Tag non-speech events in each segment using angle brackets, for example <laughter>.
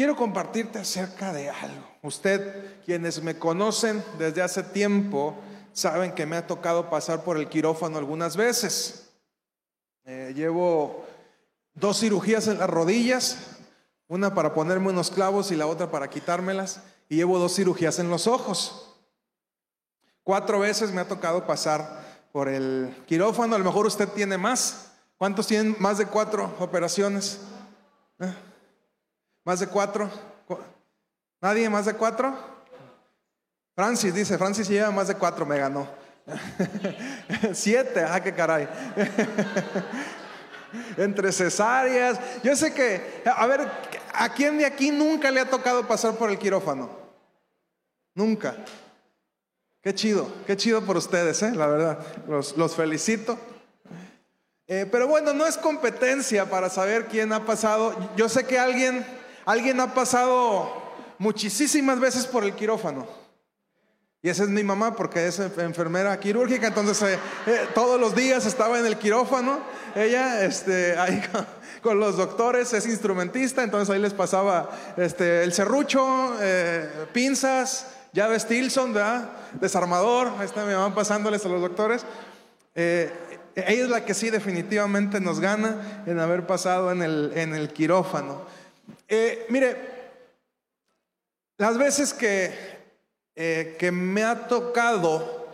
quiero compartirte acerca de algo. Usted, quienes me conocen desde hace tiempo, saben que me ha tocado pasar por el quirófano algunas veces. Eh, llevo dos cirugías en las rodillas, una para ponerme unos clavos y la otra para quitármelas, y llevo dos cirugías en los ojos. Cuatro veces me ha tocado pasar por el quirófano, a lo mejor usted tiene más. ¿Cuántos tienen más de cuatro operaciones? ¿Eh? ¿Más de cuatro? ¿Nadie más de cuatro? Francis dice, Francis lleva más de cuatro, me ganó. <laughs> Siete, ah, qué caray. <laughs> Entre cesáreas. Yo sé que, a ver, ¿a quién de aquí nunca le ha tocado pasar por el quirófano? Nunca. Qué chido, qué chido por ustedes, ¿eh? la verdad. Los, felicito. Eh, pero bueno, no es competencia para saber quién ha pasado. Yo sé que alguien, alguien ha pasado muchísimas veces por el quirófano. Y esa es mi mamá porque es enfermera quirúrgica, entonces eh, eh, todos los días estaba en el quirófano. Ella, este, ahí <laughs> con, los doctores, es instrumentista, entonces ahí les pasaba este, el serrucho, pinzas, llave Stilson, ¿verdad? Desarmador, ahí está mi mamá pasándoles a los doctores. Eh, ella es la que sí definitivamente nos gana en haber pasado en el, en el quirófano. Eh, mire, las veces que, eh, que me ha tocado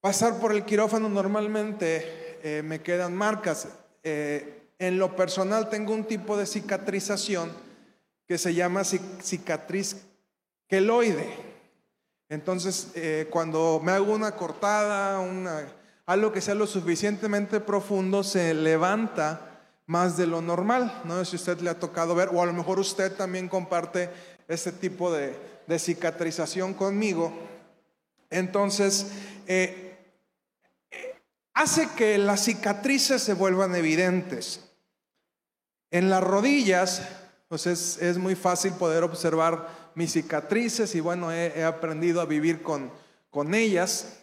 pasar por el quirófano normalmente me quedan marcas. en lo personal tengo un tipo de cicatrización que se llama cicatriz queloide. Entonces, eh, cuando me hago una cortada, algo que sea lo suficientemente profundo, se levanta más de lo normal. No sé si usted le ha tocado ver, o a lo mejor usted también comparte este tipo de, cicatrización conmigo. Entonces, eh, hace que las cicatrices se vuelvan evidentes. En las rodillas, pues es muy fácil poder observar mis cicatrices y bueno, he, aprendido a vivir con, con ellas.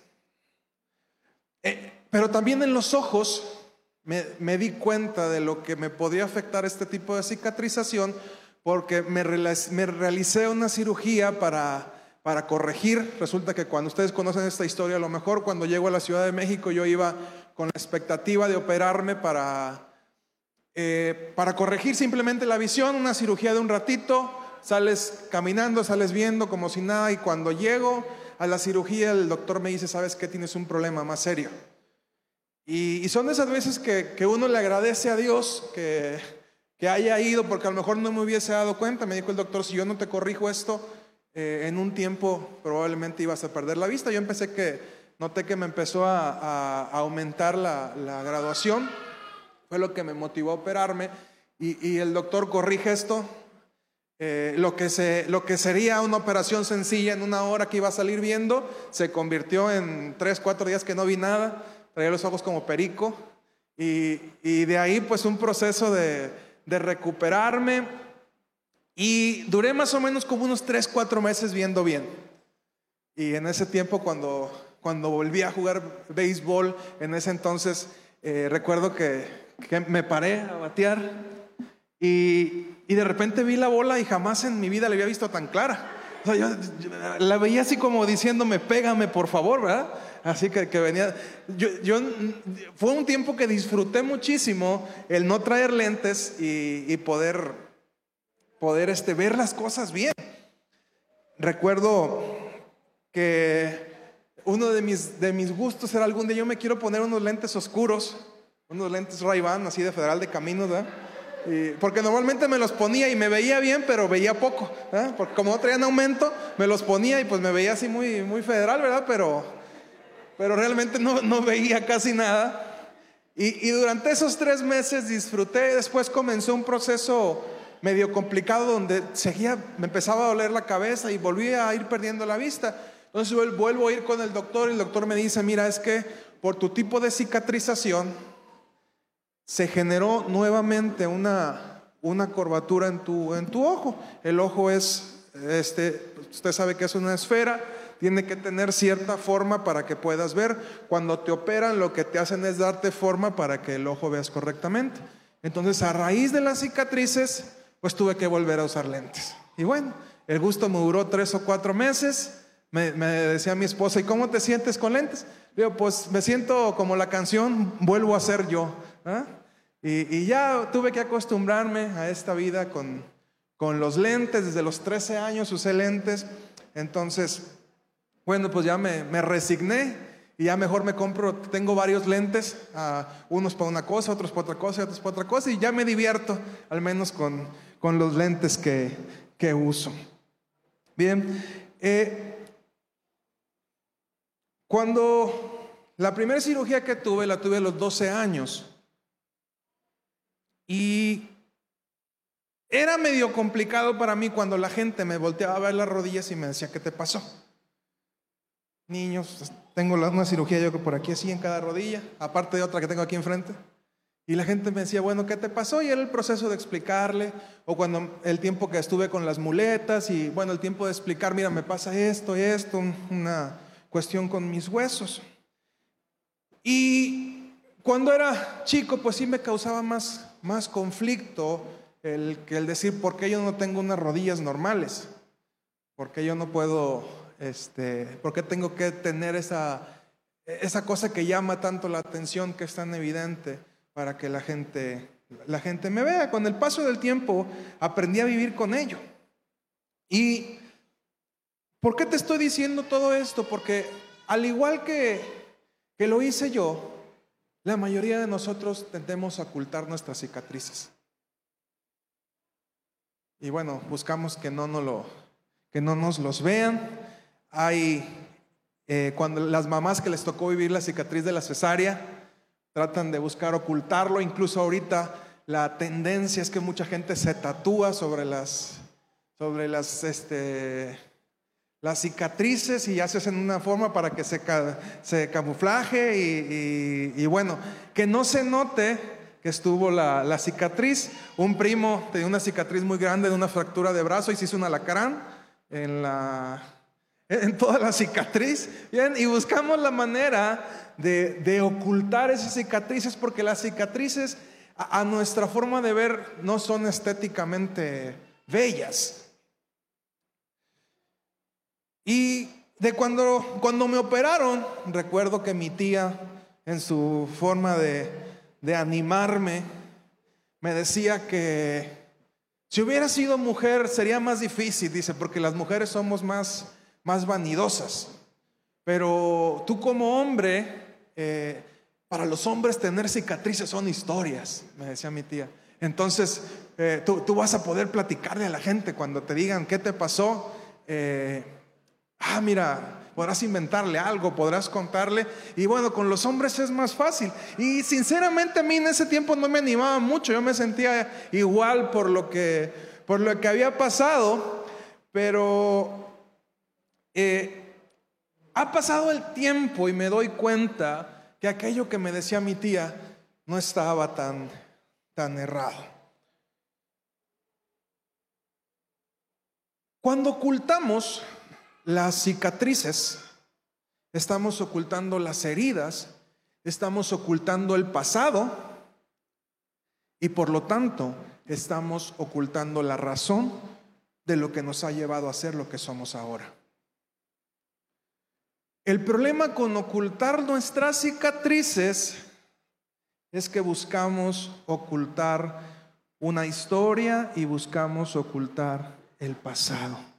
Eh, pero también en los ojos me, di cuenta de lo que me podía afectar este tipo de cicatrización porque me, realicé una cirugía para, para corregir. Resulta que cuando ustedes conocen esta historia, a lo mejor cuando llego a la Ciudad de México yo iba con la expectativa de operarme para, eh, para corregir simplemente la visión, una cirugía de un ratito, sales caminando, sales viendo como si nada y cuando llego a la cirugía el doctor me dice, sabes que tienes un problema más serio. Y, son esas veces que, uno le agradece a Dios que, que, haya ido porque a lo mejor no me hubiese dado cuenta. Me dijo el doctor, si yo no te corrijo esto, eh, en un tiempo probablemente ibas a perder la vista. Yo empecé que, noté que me empezó a, aumentar la, graduación. Fue lo que me motivó a operarme. Y, y el doctor corrige esto, eh, lo, que se, lo que sería una operación sencilla en una hora que iba a salir viendo, se convirtió en tres, cuatro días que no vi nada, traía los ojos como perico, y, de ahí pues un proceso de, recuperarme, y duré más o menos como unos tres, cuatro meses viendo bien. Y en ese tiempo cuando, cuando volví a jugar béisbol, en ese entonces eh, recuerdo que, que me paré a batear y, de repente vi la bola y jamás en mi vida la había visto tan clara. Yo, la veía así como diciéndome, pégame por favor, ¿verdad? Así que, que venía. Yo, yo, fue un tiempo que disfruté muchísimo el no traer lentes y, poder, poder este, ver las cosas bien. Recuerdo que uno de mis, de mis gustos era algún día yo me quiero poner unos lentes oscuros, unos lentes Ray-Ban así de Federal de Caminos, ¿verdad? Porque normalmente me los ponía y me veía bien, pero veía poco. ¿eh? Porque como no traían aumento, me los ponía y pues me veía así muy, muy federal, ¿verdad? Pero, pero realmente no, no veía casi nada. Y, y, durante esos tres meses disfruté. Después comenzó un proceso medio complicado donde seguía, me empezaba a doler la cabeza y volvía a ir perdiendo la vista. Entonces vuelvo a ir con el doctor y el doctor me dice, mira, es que por tu tipo de cicatrización, se generó nuevamente una, una curvatura en tu, en tu ojo. El ojo es, este, usted sabe que es una esfera, tiene que tener cierta forma para que puedas ver. Cuando te operan, lo que te hacen es darte forma para que el ojo veas correctamente. Entonces, a raíz de las cicatrices, pues tuve que volver a usar lentes. Y bueno, el gusto me duró tres o cuatro meses. Me, decía mi esposa, ¿y cómo te sientes con lentes? Digo, pues me siento como la canción, vuelvo a ser yo. ¿Ah? Y, ya tuve que acostumbrarme a esta vida con, con los lentes. Desde los 13 años usé lentes. Entonces, bueno, pues ya me, me resigné y ya mejor me compro, tengo varios lentes, uh, unos para una cosa, otros para otra cosa, otros para otra cosa, y ya me divierto, al menos con, con los lentes que, que uso. Bien, eh, cuando la primera cirugía que tuve, la tuve a los 12 años, y era medio complicado para mí cuando la gente me volteaba a ver las rodillas y me decía, ¿qué te pasó? Niños, tengo una cirugía yo que por aquí así en cada rodilla, aparte de otra que tengo aquí enfrente. Y la gente me decía, bueno, ¿qué te pasó? Y era el proceso de explicarle, o cuando el tiempo que estuve con las muletas, y bueno, el tiempo de explicar, mira, me pasa esto, esto, una cuestión con mis huesos. Y cuando era chico, pues sí me causaba más, más conflicto el, que el decir, ¿por qué yo no tengo unas rodillas normales? ¿Por qué yo no puedo, este, por qué tengo que tener esa, esa cosa que llama tanto la atención, que es tan evidente? para que la gente, la gente me vea. Con el paso del tiempo aprendí a vivir con ello. ¿Y por qué te estoy diciendo todo esto? Porque al igual que, que lo hice yo, la mayoría de nosotros tendemos a ocultar nuestras cicatrices. Y bueno, buscamos que no nos, lo, que no nos los vean. Hay, eh, cuando las mamás que les tocó vivir la cicatriz de la cesárea, tratan de buscar ocultarlo. Incluso ahorita la tendencia es que mucha gente se tatúa sobre las, sobre las, este, las cicatrices y ya se hacen una forma para que se, se camuflaje y, bueno, que no se note que estuvo la, la, cicatriz. Un primo tenía una cicatriz muy grande de una fractura de brazo y se hizo un alacrán en la, en toda la cicatriz. Bien, y buscamos la manera de, ocultar esas cicatrices porque las cicatrices a, nuestra forma de ver no son estéticamente bellas. Y de cuando, cuando me operaron, recuerdo que mi tía, en su forma de, de animarme, me decía que si hubiera sido mujer sería más difícil, dice, porque las mujeres somos más más vanidosas. Pero tú como hombre, eh, para los hombres tener cicatrices son historias, me decía mi tía. Entonces, eh, tú, vas a poder platicarle a la gente cuando te digan qué te pasó. Eh, ah, mira, podrás inventarle algo, podrás contarle. Y bueno, con los hombres es más fácil. Y sinceramente a mí en ese tiempo no me animaba mucho. Yo me sentía igual por lo que, por lo que había pasado. Pero eh, ha pasado el tiempo y me doy cuenta que aquello que me decía mi tía no estaba tan, tan errado. Cuando ocultamos las cicatrices, estamos ocultando las heridas, estamos ocultando el pasado y por lo tanto estamos ocultando la razón de lo que nos ha llevado a ser lo que somos ahora. El problema con ocultar nuestras cicatrices es que buscamos ocultar una historia y buscamos ocultar el pasado.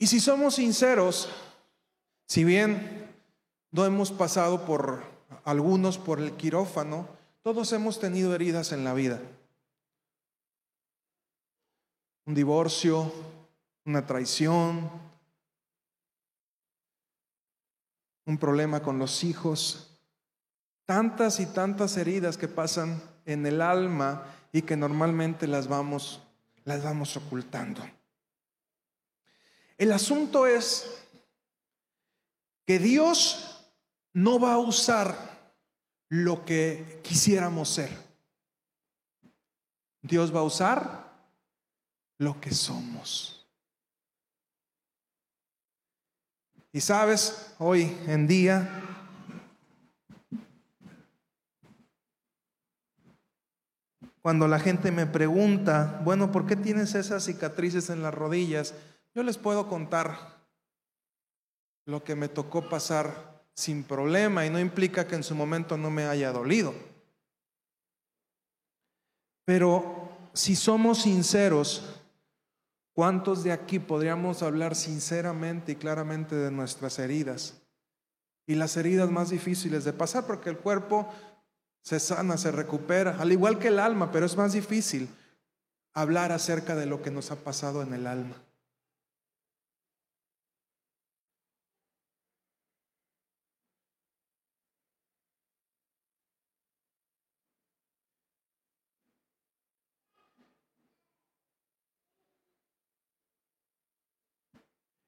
Y si somos sinceros, si bien no hemos pasado por algunos por el quirófano, todos hemos tenido heridas en la vida. Un divorcio, una traición, un problema con los hijos, tantas y tantas heridas que pasan en el alma y que normalmente las vamos las vamos ocultando. El asunto es que Dios no va a usar lo que quisiéramos ser. Dios va a usar lo que somos. Y sabes, hoy en día cuando la gente me pregunta, bueno, ¿por qué tienes esas cicatrices en las rodillas? Yo les puedo contar lo que me tocó pasar sin problema y no implica que en su momento no me haya dolido. Pero si somos sinceros, ¿cuántos de aquí podríamos hablar sinceramente y claramente de nuestras heridas? Y las heridas más difíciles de pasar porque el cuerpo se sana, se recupera, al igual que el alma, pero es más difícil hablar acerca de lo que nos ha pasado en el alma.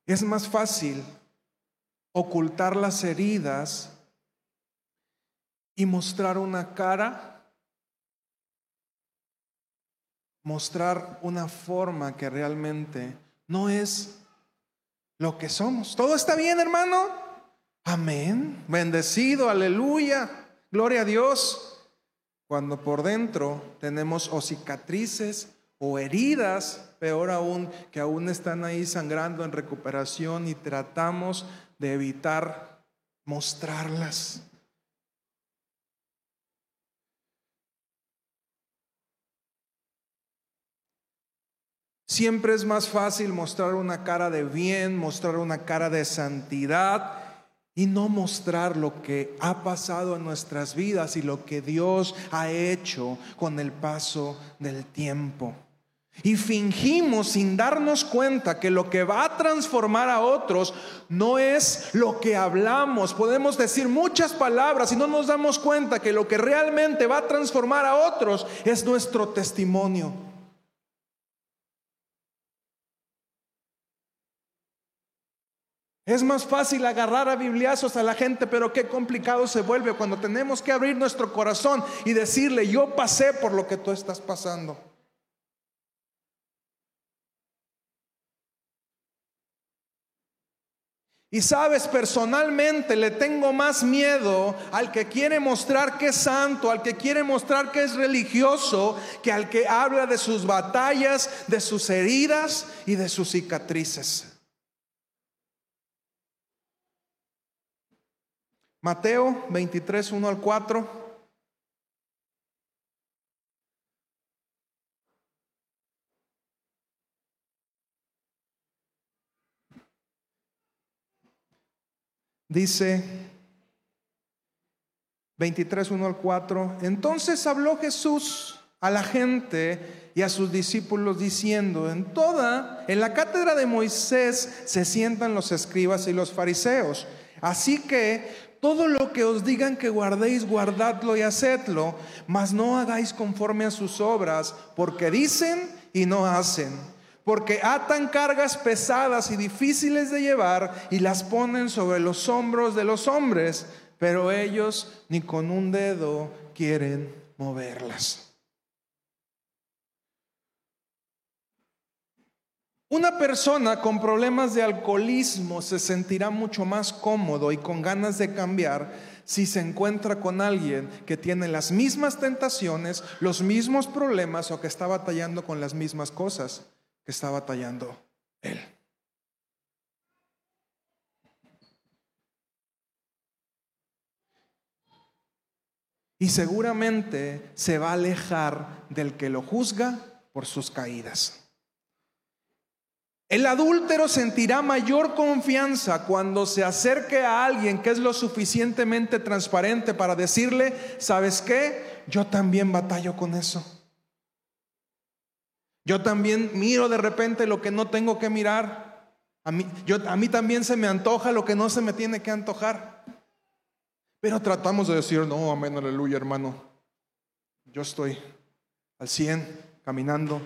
Es más fácil ocultar las heridas y mostrar una cara, mostrar una forma que realmente no es lo que somos. ¿Todo está bien, hermano? Amén. Bendecido, aleluya. Gloria a Dios. Cuando por dentro tenemos o cicatrices o heridas, peor aún, que aún están ahí sangrando en recuperación y tratamos de evitar mostrarlas. Siempre es más fácil mostrar una cara de bien, mostrar una cara de santidad y no mostrar lo que ha pasado en nuestras vidas y lo que Dios ha hecho con el paso del tiempo. Y fingimos sin darnos cuenta que lo que va a transformar a otros no es lo que hablamos. Podemos decir muchas palabras y no nos damos cuenta que lo que realmente va a transformar a otros es nuestro testimonio. Es más fácil agarrar a bibliazos a la gente, pero qué complicado se vuelve cuando tenemos que abrir nuestro corazón y decirle, yo pasé por lo que tú estás pasando. Y sabes, personalmente le tengo más miedo al que quiere mostrar que es santo, al que quiere mostrar que es religioso, que al que habla de sus batallas, de sus heridas y de sus cicatrices. Mateo 23, 1 al 4. Dice 23, 1 al 4. Entonces habló Jesús a la gente y a sus discípulos diciendo, en toda, en la cátedra de Moisés se sientan los escribas y los fariseos. Así que todo lo que os digan que guardéis, guardadlo y hacedlo, mas no hagáis conforme a sus obras, porque dicen y no hacen. Porque atan cargas pesadas y difíciles de llevar y las ponen sobre los hombros de los hombres, pero ellos ni con un dedo quieren moverlas. Una persona con problemas de alcoholismo se sentirá mucho más cómodo y con ganas de cambiar si se encuentra con alguien que tiene las mismas tentaciones, los mismos problemas o que está batallando con las mismas cosas que está batallando él. Y seguramente se va a alejar del que lo juzga por sus caídas. El adúltero sentirá mayor confianza cuando se acerque a alguien que es lo suficientemente transparente para decirle, ¿sabes qué? Yo también batallo con eso. Yo también miro de repente lo que no tengo que mirar. A mí, yo, a mí también se me antoja lo que no se me tiene que antojar. Pero tratamos de decir, no, amén, aleluya, hermano. Yo estoy al 100, caminando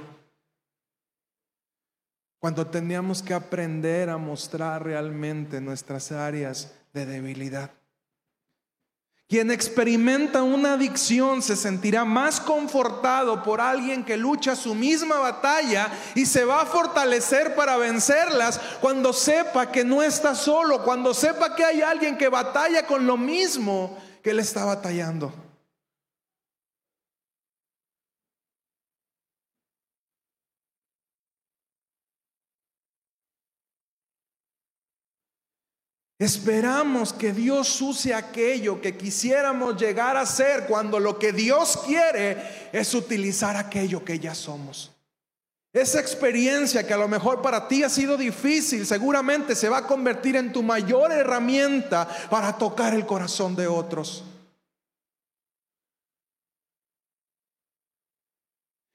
cuando teníamos que aprender a mostrar realmente nuestras áreas de debilidad. Quien experimenta una adicción se sentirá más confortado por alguien que lucha su misma batalla y se va a fortalecer para vencerlas cuando sepa que no está solo, cuando sepa que hay alguien que batalla con lo mismo que él está batallando. Esperamos que Dios use aquello que quisiéramos llegar a ser cuando lo que Dios quiere es utilizar aquello que ya somos. Esa experiencia que a lo mejor para ti ha sido difícil, seguramente se va a convertir en tu mayor herramienta para tocar el corazón de otros.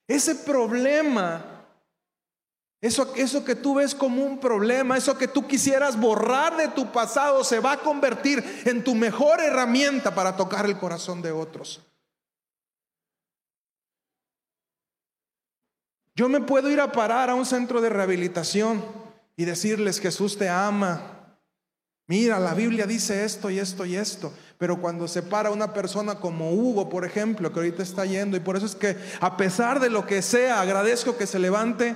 Ese problema eso, eso, que tú ves como un problema, eso que tú quisieras borrar de tu pasado, se va a convertir en tu mejor herramienta para tocar el corazón de otros. Yo me puedo ir a parar a un centro de rehabilitación y decirles, Jesús te ama. Mira, la Biblia dice esto y esto y esto. Pero cuando se para una persona como Hugo, por ejemplo, que ahorita está yendo, y por eso es que a pesar de lo que sea, agradezco que se levante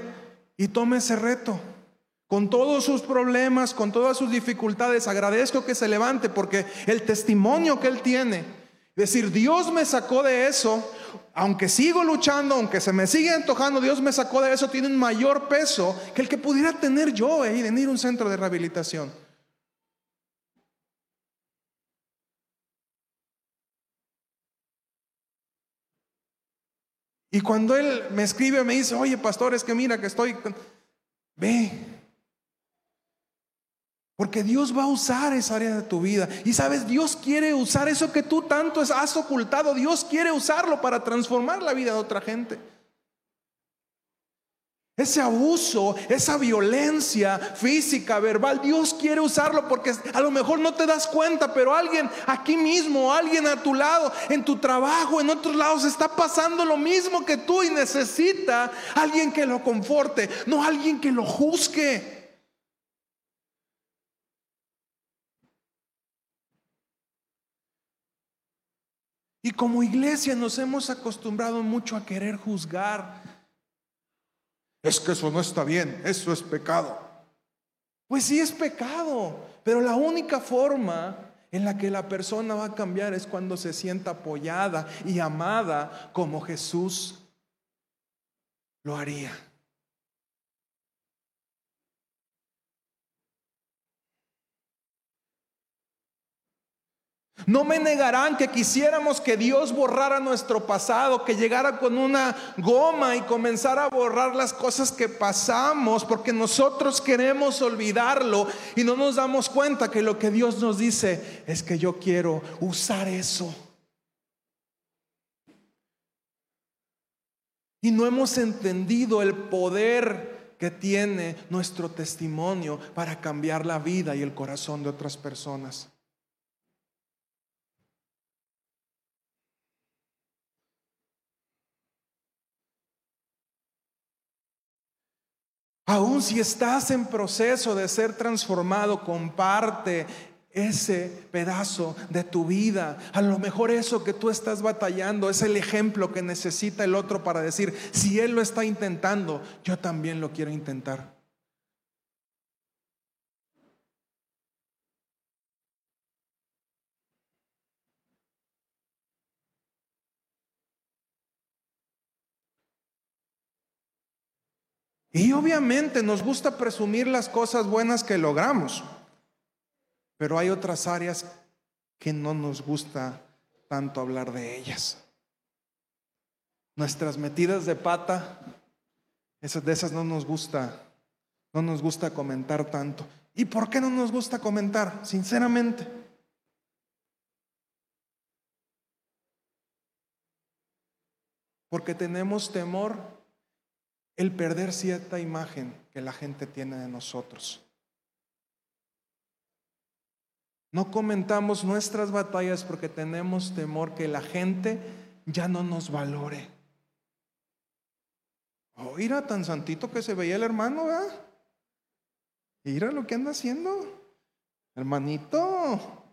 y tome ese reto. Con todos sus problemas, con todas sus dificultades, agradezco que se levante porque el testimonio que él tiene, decir, Dios me sacó de eso, aunque sigo luchando, aunque se me sigue antojando, Dios me sacó de eso, tiene un mayor peso que el que pudiera tener yo ahí de ir a un centro de rehabilitación. Y cuando él me escribe, me dice, oye, pastor, es que mira que estoy... Ve. Porque Dios va a usar esa área de tu vida. Y sabes, Dios quiere usar eso que tú tanto has ocultado. Dios quiere usarlo para transformar la vida de otra gente. Ese abuso, esa violencia física, verbal, Dios quiere usarlo porque a lo mejor no te das cuenta, pero alguien aquí mismo, alguien a tu lado, en tu trabajo, en otros lados, está pasando lo mismo que tú y necesita alguien que lo conforte, no alguien que lo juzgue. Y como iglesia nos hemos acostumbrado mucho a querer juzgar es que eso no está bien, eso es pecado. Pues sí es pecado, pero la única forma en la que la persona va a cambiar es cuando se sienta apoyada y amada como Jesús lo haría. No me negarán que quisiéramos que Dios borrara nuestro pasado, que llegara con una goma y comenzara a borrar las cosas que pasamos, porque nosotros queremos olvidarlo y no nos damos cuenta que lo que Dios nos dice es que yo quiero usar eso. Y no hemos entendido el poder que tiene nuestro testimonio para cambiar la vida y el corazón de otras personas. Aún si estás en proceso de ser transformado, comparte ese pedazo de tu vida. A lo mejor eso que tú estás batallando es el ejemplo que necesita el otro para decir, si él lo está intentando, yo también lo quiero intentar. Y obviamente nos gusta presumir las cosas buenas que logramos, pero hay otras áreas que no nos gusta tanto hablar de ellas. Nuestras metidas de pata, esas de esas no nos gusta, no nos gusta comentar tanto. ¿Y por qué no nos gusta comentar? Sinceramente. Porque tenemos temor el perder cierta imagen que la gente tiene de nosotros. No comentamos nuestras batallas porque tenemos temor que la gente ya no nos valore. Oh, mira tan santito que se veía el hermano, ¿verdad? Mira lo que anda haciendo. Hermanito,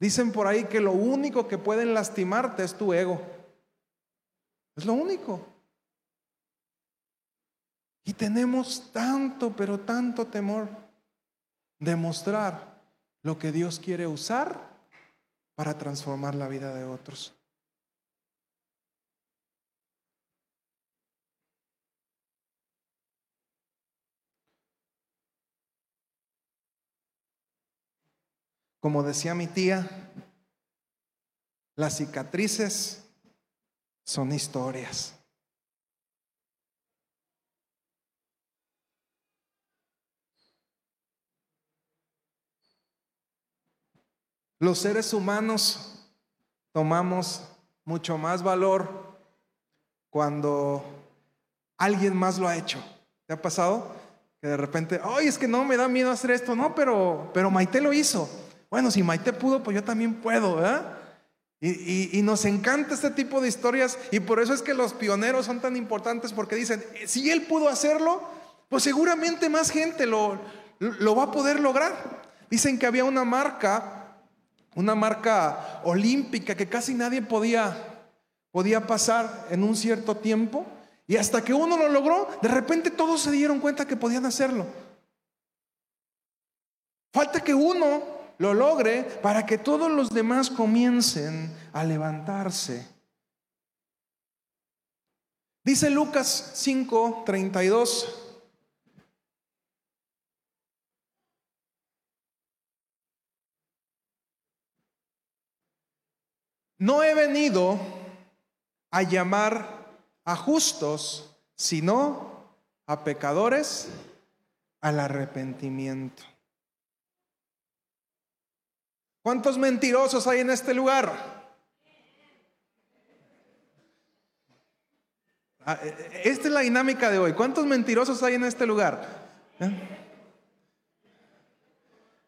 Dicen por ahí que lo único que pueden lastimarte es tu ego. Es lo único. Y tenemos tanto, pero tanto temor de mostrar lo que Dios quiere usar para transformar la vida de otros. Como decía mi tía, las cicatrices son historias. Los seres humanos tomamos mucho más valor cuando alguien más lo ha hecho. ¿Te ha pasado? Que de repente, ay, es que no me da miedo hacer esto, no, pero, pero Maite lo hizo. Bueno, si Maite pudo, pues yo también puedo, ¿verdad? Y, y, nos encanta este tipo de historias y por eso es que los pioneros son tan importantes porque dicen, si él pudo hacerlo, pues seguramente más gente lo, lo va a poder lograr. Dicen que había una marca una marca olímpica que casi nadie podía, podía pasar en un cierto tiempo. Y hasta que uno lo logró, de repente todos se dieron cuenta que podían hacerlo. Falta que uno lo logre para que todos los demás comiencen a levantarse. Dice Lucas 5, 32. No he venido a llamar a justos, sino a pecadores al arrepentimiento. ¿Cuántos mentirosos hay en este lugar? Ah, eh, eh, esta es la dinámica de hoy. ¿Cuántos mentirosos hay en este lugar? ¿Eh?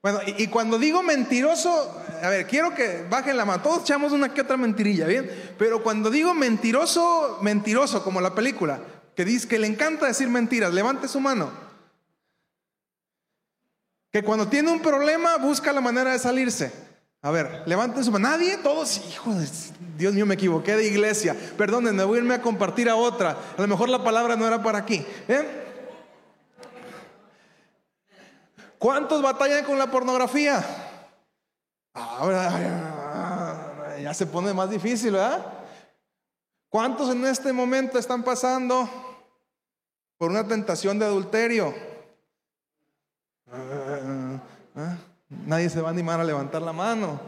Bueno, y, cuando digo mentiroso, a ver, quiero que bajen la mano. Todos echamos una que otra mentirilla, ¿bien? Pero cuando digo mentiroso, mentiroso, como la película, que dice que le encanta decir mentiras, levante su mano. Que cuando tiene un problema busca la manera de salirse. A ver, levanten su mano. Nadie, todos, hijo de Dios mío, me equivoqué de iglesia. Perdónenme, voy a irme a compartir a otra. A lo mejor la palabra no era para aquí. ¿eh? ¿Cuántos batallan con la pornografía? Ahora ya se pone más difícil, ¿verdad? ¿Cuántos en este momento están pasando por una tentación de adulterio? Nadie se va a animar a levantar la mano.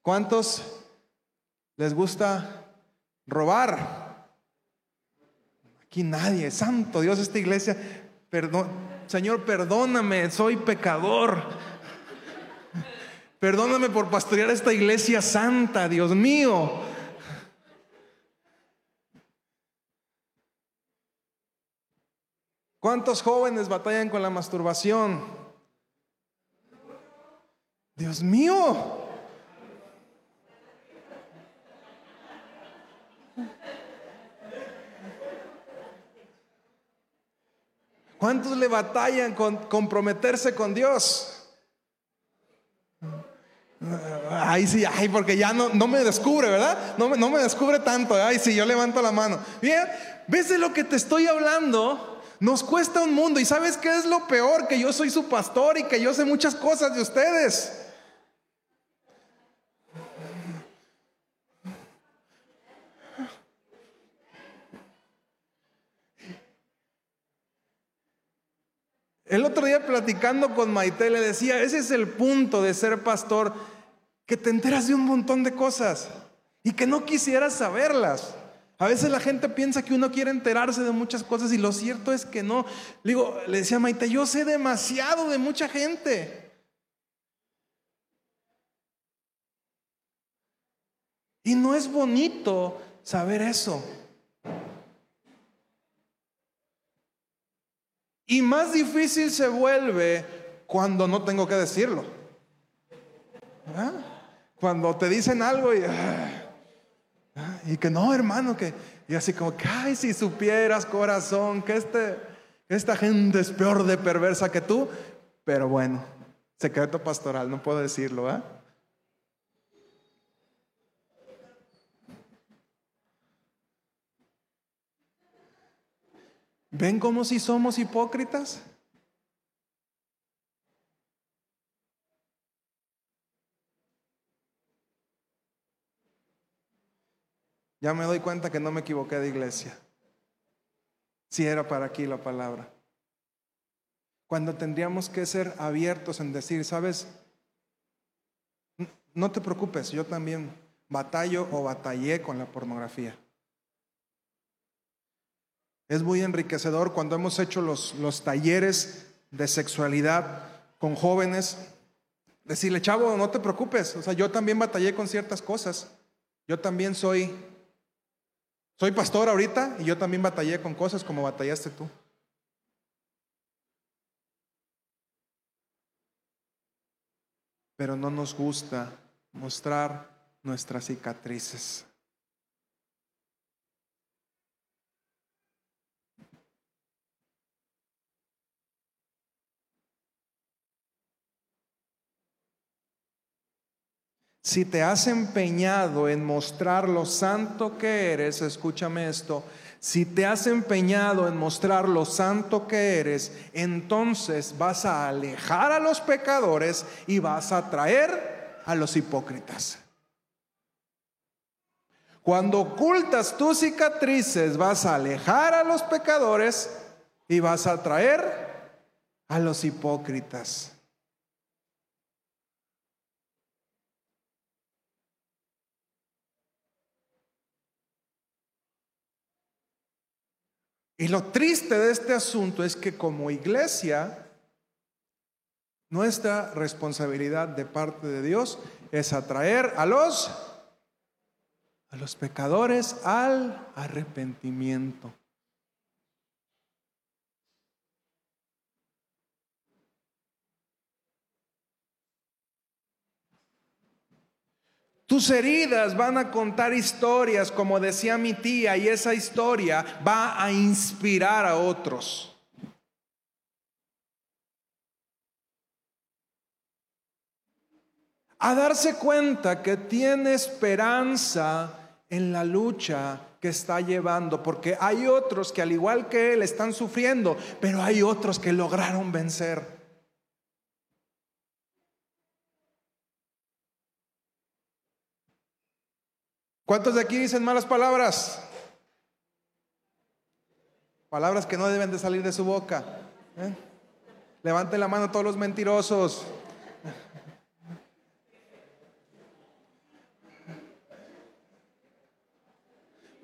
¿Cuántos les gusta robar? Aquí nadie, santo Dios, esta iglesia, perdón, Señor, perdóname, soy pecador. Perdóname por pastorear esta iglesia santa, Dios mío. ¿Cuántos jóvenes batallan con la masturbación? Dios mío. ¿Cuántos le batallan con comprometerse con Dios? Ay, sí, ay, porque ya no, no me descubre, ¿verdad? No, no me descubre tanto. Ay, sí, yo levanto la mano. Bien, ¿ves de lo que te estoy hablando? Nos cuesta un mundo. ¿Y sabes qué es lo peor? Que yo soy su pastor y que yo sé muchas cosas de ustedes. El otro día platicando con Maite le decía, ese es el punto de ser pastor, que te enteras de un montón de cosas y que no quisieras saberlas. A veces la gente piensa que uno quiere enterarse de muchas cosas y lo cierto es que no. Le digo, le decía a Maite, yo sé demasiado de mucha gente. Y no es bonito saber eso. Y más difícil se vuelve cuando no tengo que decirlo. ¿Ah? Cuando te dicen algo y, ah, y que no, hermano, que y así como que, ay, si supieras, corazón, que este, esta gente es peor de perversa que tú. Pero bueno, secreto pastoral, no puedo decirlo, ¿eh? ¿Ven cómo si somos hipócritas? Ya me doy cuenta que no me equivoqué de iglesia. Si era para aquí la palabra. Cuando tendríamos que ser abiertos en decir, ¿sabes? no te preocupes, yo también batallo o batallé con la pornografía. Es muy enriquecedor cuando hemos hecho los, los talleres de sexualidad con jóvenes. Decirle, chavo, no te preocupes. O sea, yo también batallé con ciertas cosas. Yo también soy, soy pastor ahorita y yo también batallé con cosas como batallaste tú. Pero no nos gusta mostrar nuestras cicatrices. Si te has empeñado en mostrar lo santo que eres, escúchame esto, si te has empeñado en mostrar lo santo que eres, entonces vas a alejar a los pecadores y vas a atraer a los hipócritas. Cuando ocultas tus cicatrices, vas a alejar a los pecadores y vas a atraer a los hipócritas. Y lo triste de este asunto es que como iglesia, nuestra responsabilidad de parte de Dios es atraer a los a los pecadores al arrepentimiento. Tus heridas van a contar historias, como decía mi tía, y esa historia va a inspirar a otros. A darse cuenta que tiene esperanza en la lucha que está llevando, porque hay otros que al igual que él están sufriendo, pero hay otros que lograron vencer. ¿Cuántos de aquí dicen malas palabras? Palabras que no deben de salir de su boca. ¿eh? Levanten la mano todos los mentirosos.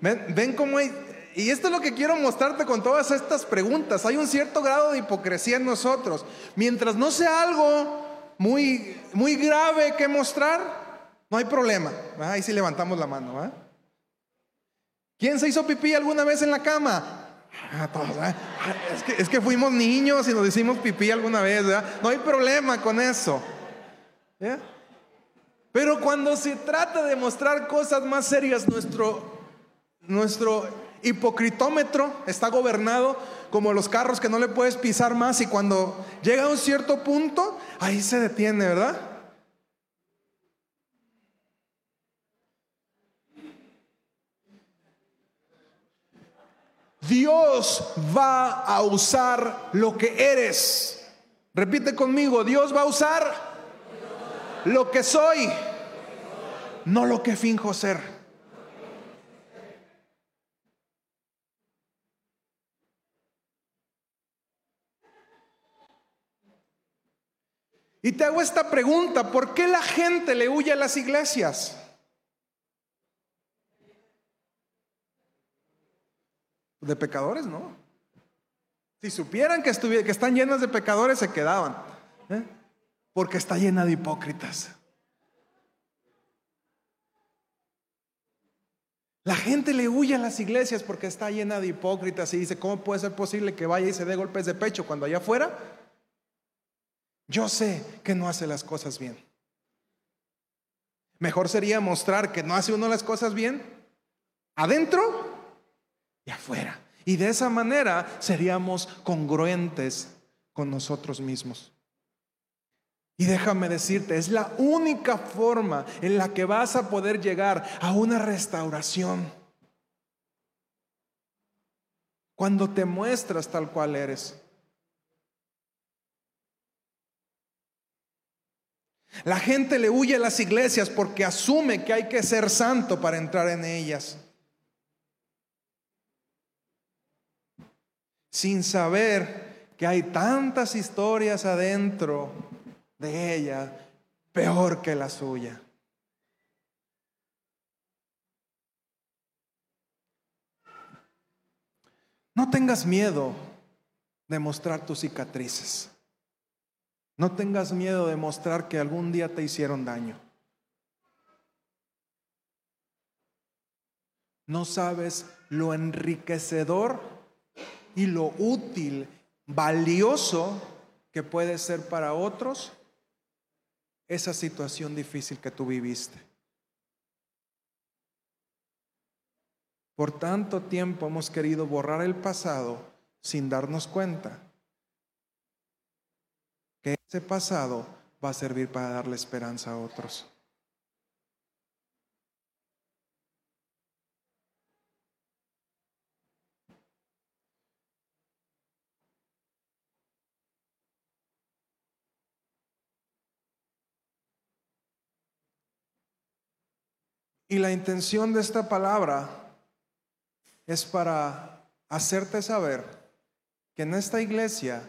Ven, ven cómo hay... Y esto es lo que quiero mostrarte con todas estas preguntas. Hay un cierto grado de hipocresía en nosotros. Mientras no sea algo muy, muy grave que mostrar, no hay problema. Ahí sí levantamos la mano. ¿Quién se hizo pipí alguna vez en la cama? Ah, es, que, fuimos niños y nos hicimos pipí alguna vez. No hay problema con eso. Pero cuando se trata de mostrar cosas más serias, nuestro, nuestro hipocritómetro está gobernado como los carros que no le puedes pisar más y cuando llega a un cierto punto, ahí se detiene, ¿verdad? Dios va a usar lo que eres. Repite conmigo, Dios va a usar lo que soy, no lo que finjo ser. Y te hago esta pregunta, ¿por qué la gente le huye a las iglesias? De pecadores, no. Si supieran que, que están llenas de pecadores, se quedaban. ¿eh? Porque está llena de hipócritas. La gente le huye a las iglesias porque está llena de hipócritas y dice, ¿cómo puede ser posible que vaya y se dé golpes de pecho cuando allá afuera? Yo sé que no hace las cosas bien. Mejor sería mostrar que no hace uno las cosas bien adentro y afuera. Y de esa manera seríamos congruentes con nosotros mismos. Y déjame decirte, es la única forma en la que vas a poder llegar a una restauración. Cuando te muestras tal cual eres. La gente le huye a las iglesias porque asume que hay que ser santo para entrar en ellas. sin saber que hay tantas historias adentro de ella peor que la suya. No tengas miedo de mostrar tus cicatrices. No tengas miedo de mostrar que algún día te hicieron daño. No sabes lo enriquecedor y lo útil, valioso que puede ser para otros esa situación difícil que tú viviste. Por tanto tiempo hemos querido borrar el pasado sin darnos cuenta que ese pasado va a servir para darle esperanza a otros. Y la intención de esta palabra es para hacerte saber que en esta iglesia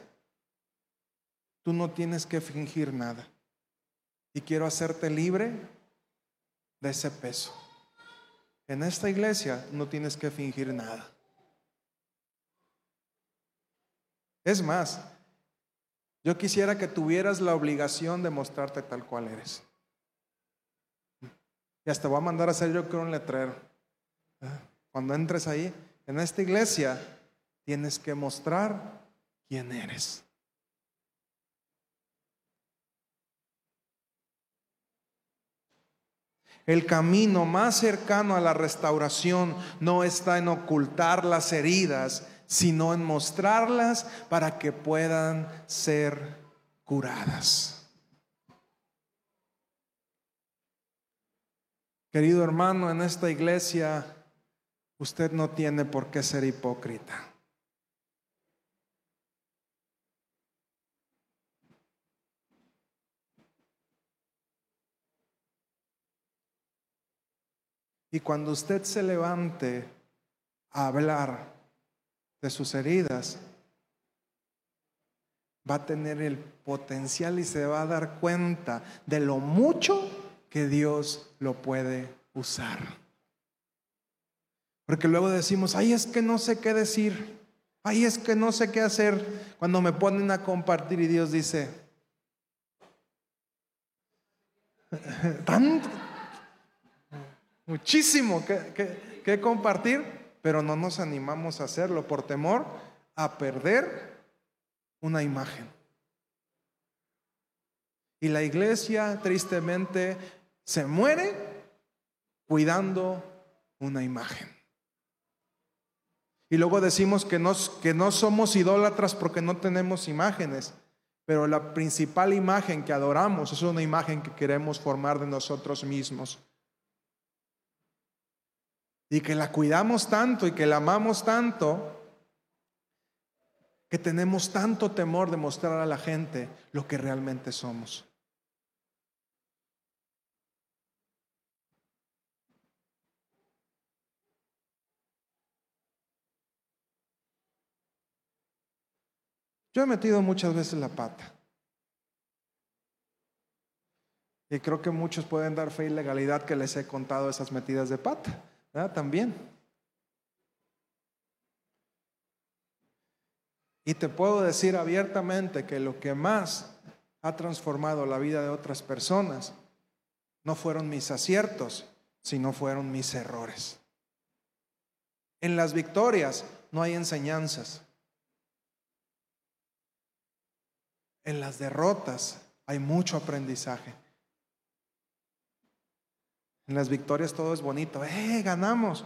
tú no tienes que fingir nada. Y quiero hacerte libre de ese peso. En esta iglesia no tienes que fingir nada. Es más, yo quisiera que tuvieras la obligación de mostrarte tal cual eres. Y hasta voy a mandar a hacer yo creo un letrero. Cuando entres ahí, en esta iglesia, tienes que mostrar quién eres. El camino más cercano a la restauración no está en ocultar las heridas, sino en mostrarlas para que puedan ser curadas. Querido hermano, en esta iglesia usted no tiene por qué ser hipócrita. Y cuando usted se levante a hablar de sus heridas, va a tener el potencial y se va a dar cuenta de lo mucho que Dios lo puede usar. Porque luego decimos, ay, es que no sé qué decir, ay, es que no sé qué hacer cuando me ponen a compartir y Dios dice, <laughs> tanto, muchísimo que, que compartir, pero no nos animamos a hacerlo por temor a perder una imagen. Y la iglesia tristemente se muere cuidando una imagen. Y luego decimos que que no somos idólatras porque no tenemos imágenes, pero la principal imagen que adoramos es una imagen que queremos formar de nosotros mismos. Y que la cuidamos tanto y que la amamos tanto que tenemos tanto temor de mostrar a la gente lo que realmente somos. Yo he metido muchas veces la pata. Y creo que muchos pueden dar fe y legalidad que les he contado esas metidas de pata. También. Y te puedo decir abiertamente que lo que más ha transformado la vida de otras personas no fueron mis aciertos, sino fueron mis errores. En las victorias no hay enseñanzas. En las derrotas hay mucho aprendizaje. En las victorias todo es bonito, ¡eh! Ganamos.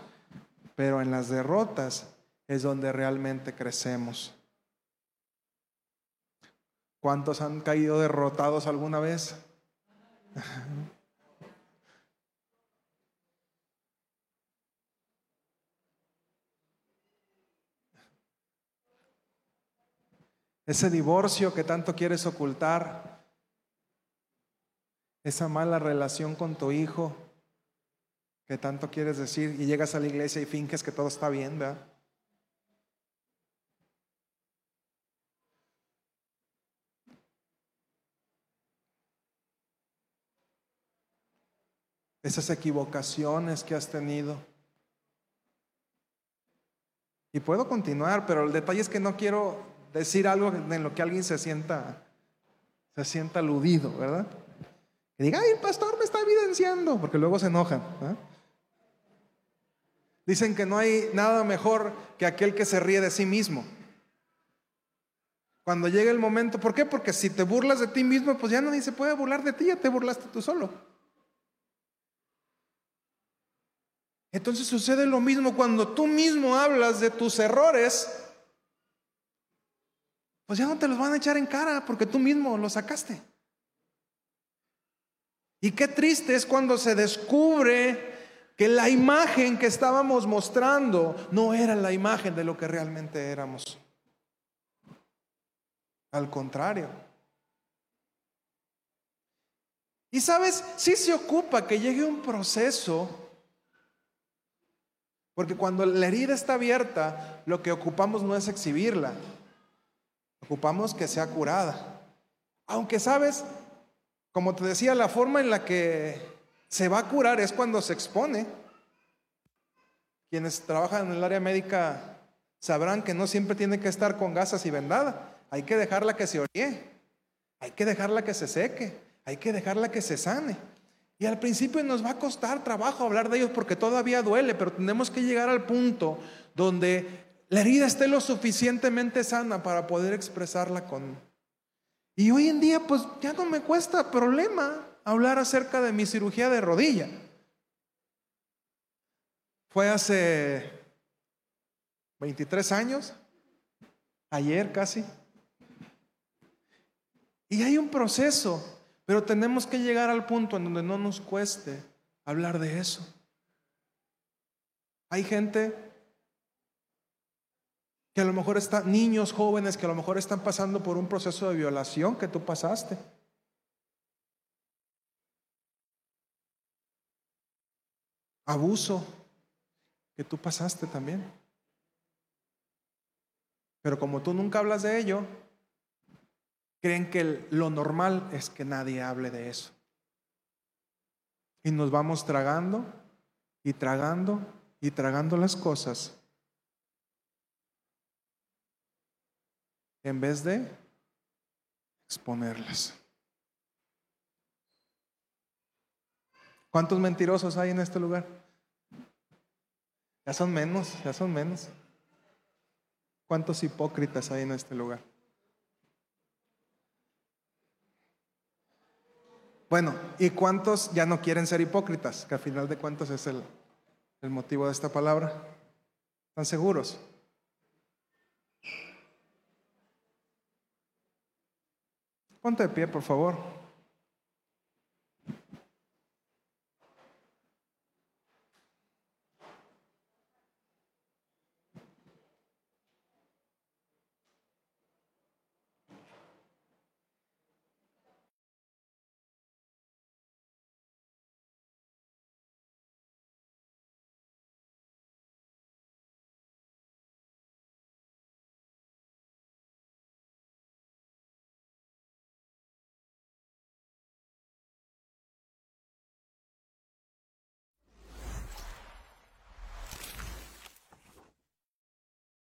Pero en las derrotas es donde realmente crecemos. ¿Cuántos han caído derrotados alguna vez? <laughs> ese divorcio que tanto quieres ocultar, esa mala relación con tu hijo que tanto quieres decir y llegas a la iglesia y finges que todo está bien, ¿verdad? Esas equivocaciones que has tenido. Y puedo continuar, pero el detalle es que no quiero decir algo en lo que alguien se sienta, se sienta aludido, ¿verdad? Que diga, ay, el pastor me está evidenciando, porque luego se enojan. Dicen que no hay nada mejor que aquel que se ríe de sí mismo. Cuando llega el momento, ¿por qué? Porque si te burlas de ti mismo, pues ya nadie se puede burlar de ti, ya te burlaste tú solo. Entonces sucede lo mismo cuando tú mismo hablas de tus errores, pues ya no te los van a echar en cara porque tú mismo los sacaste. Y qué triste es cuando se descubre que la imagen que estábamos mostrando no era la imagen de lo que realmente éramos. Al contrario. Y sabes, sí se ocupa que llegue un proceso porque cuando la herida está abierta, lo que ocupamos no es exhibirla, ocupamos que sea curada. Aunque sabes, como te decía, la forma en la que se va a curar es cuando se expone. Quienes trabajan en el área médica sabrán que no siempre tiene que estar con gasas y vendada. Hay que dejarla que se oríe, hay que dejarla que se seque, hay que dejarla que se sane. Y al principio nos va a costar trabajo hablar de ellos porque todavía duele, pero tenemos que llegar al punto donde la herida esté lo suficientemente sana para poder expresarla con... Y hoy en día pues ya no me cuesta problema hablar acerca de mi cirugía de rodilla. Fue hace 23 años, ayer casi. Y hay un proceso pero tenemos que llegar al punto en donde no nos cueste hablar de eso. Hay gente que a lo mejor están, niños jóvenes que a lo mejor están pasando por un proceso de violación que tú pasaste. Abuso que tú pasaste también. Pero como tú nunca hablas de ello, creen que lo normal es que nadie hable de eso. Y nos vamos tragando y tragando y tragando las cosas en vez de exponerlas. ¿Cuántos mentirosos hay en este lugar? Ya son menos, ya son menos. ¿Cuántos hipócritas hay en este lugar? Bueno, ¿y cuántos ya no quieren ser hipócritas? Que al final de cuentas es el, el motivo de esta palabra. ¿Están seguros? Ponte de pie, por favor.